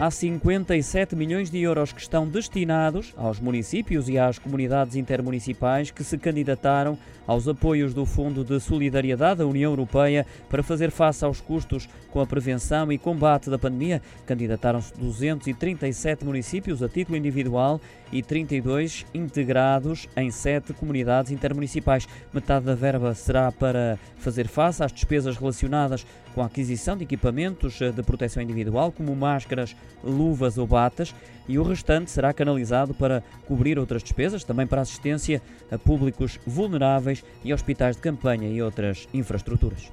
Há 57 milhões de euros que estão destinados aos municípios e às comunidades intermunicipais que se candidataram aos apoios do Fundo de Solidariedade da União Europeia para fazer face aos custos com a prevenção e combate da pandemia. Candidataram-se 237 municípios a título individual e 32 integrados em sete comunidades intermunicipais. Metade da verba será para fazer face às despesas relacionadas com a aquisição de equipamentos de proteção individual, como máscaras, luvas ou batas, e o restante será canalizado para cobrir outras despesas, também para assistência a públicos vulneráveis e hospitais de campanha e outras infraestruturas.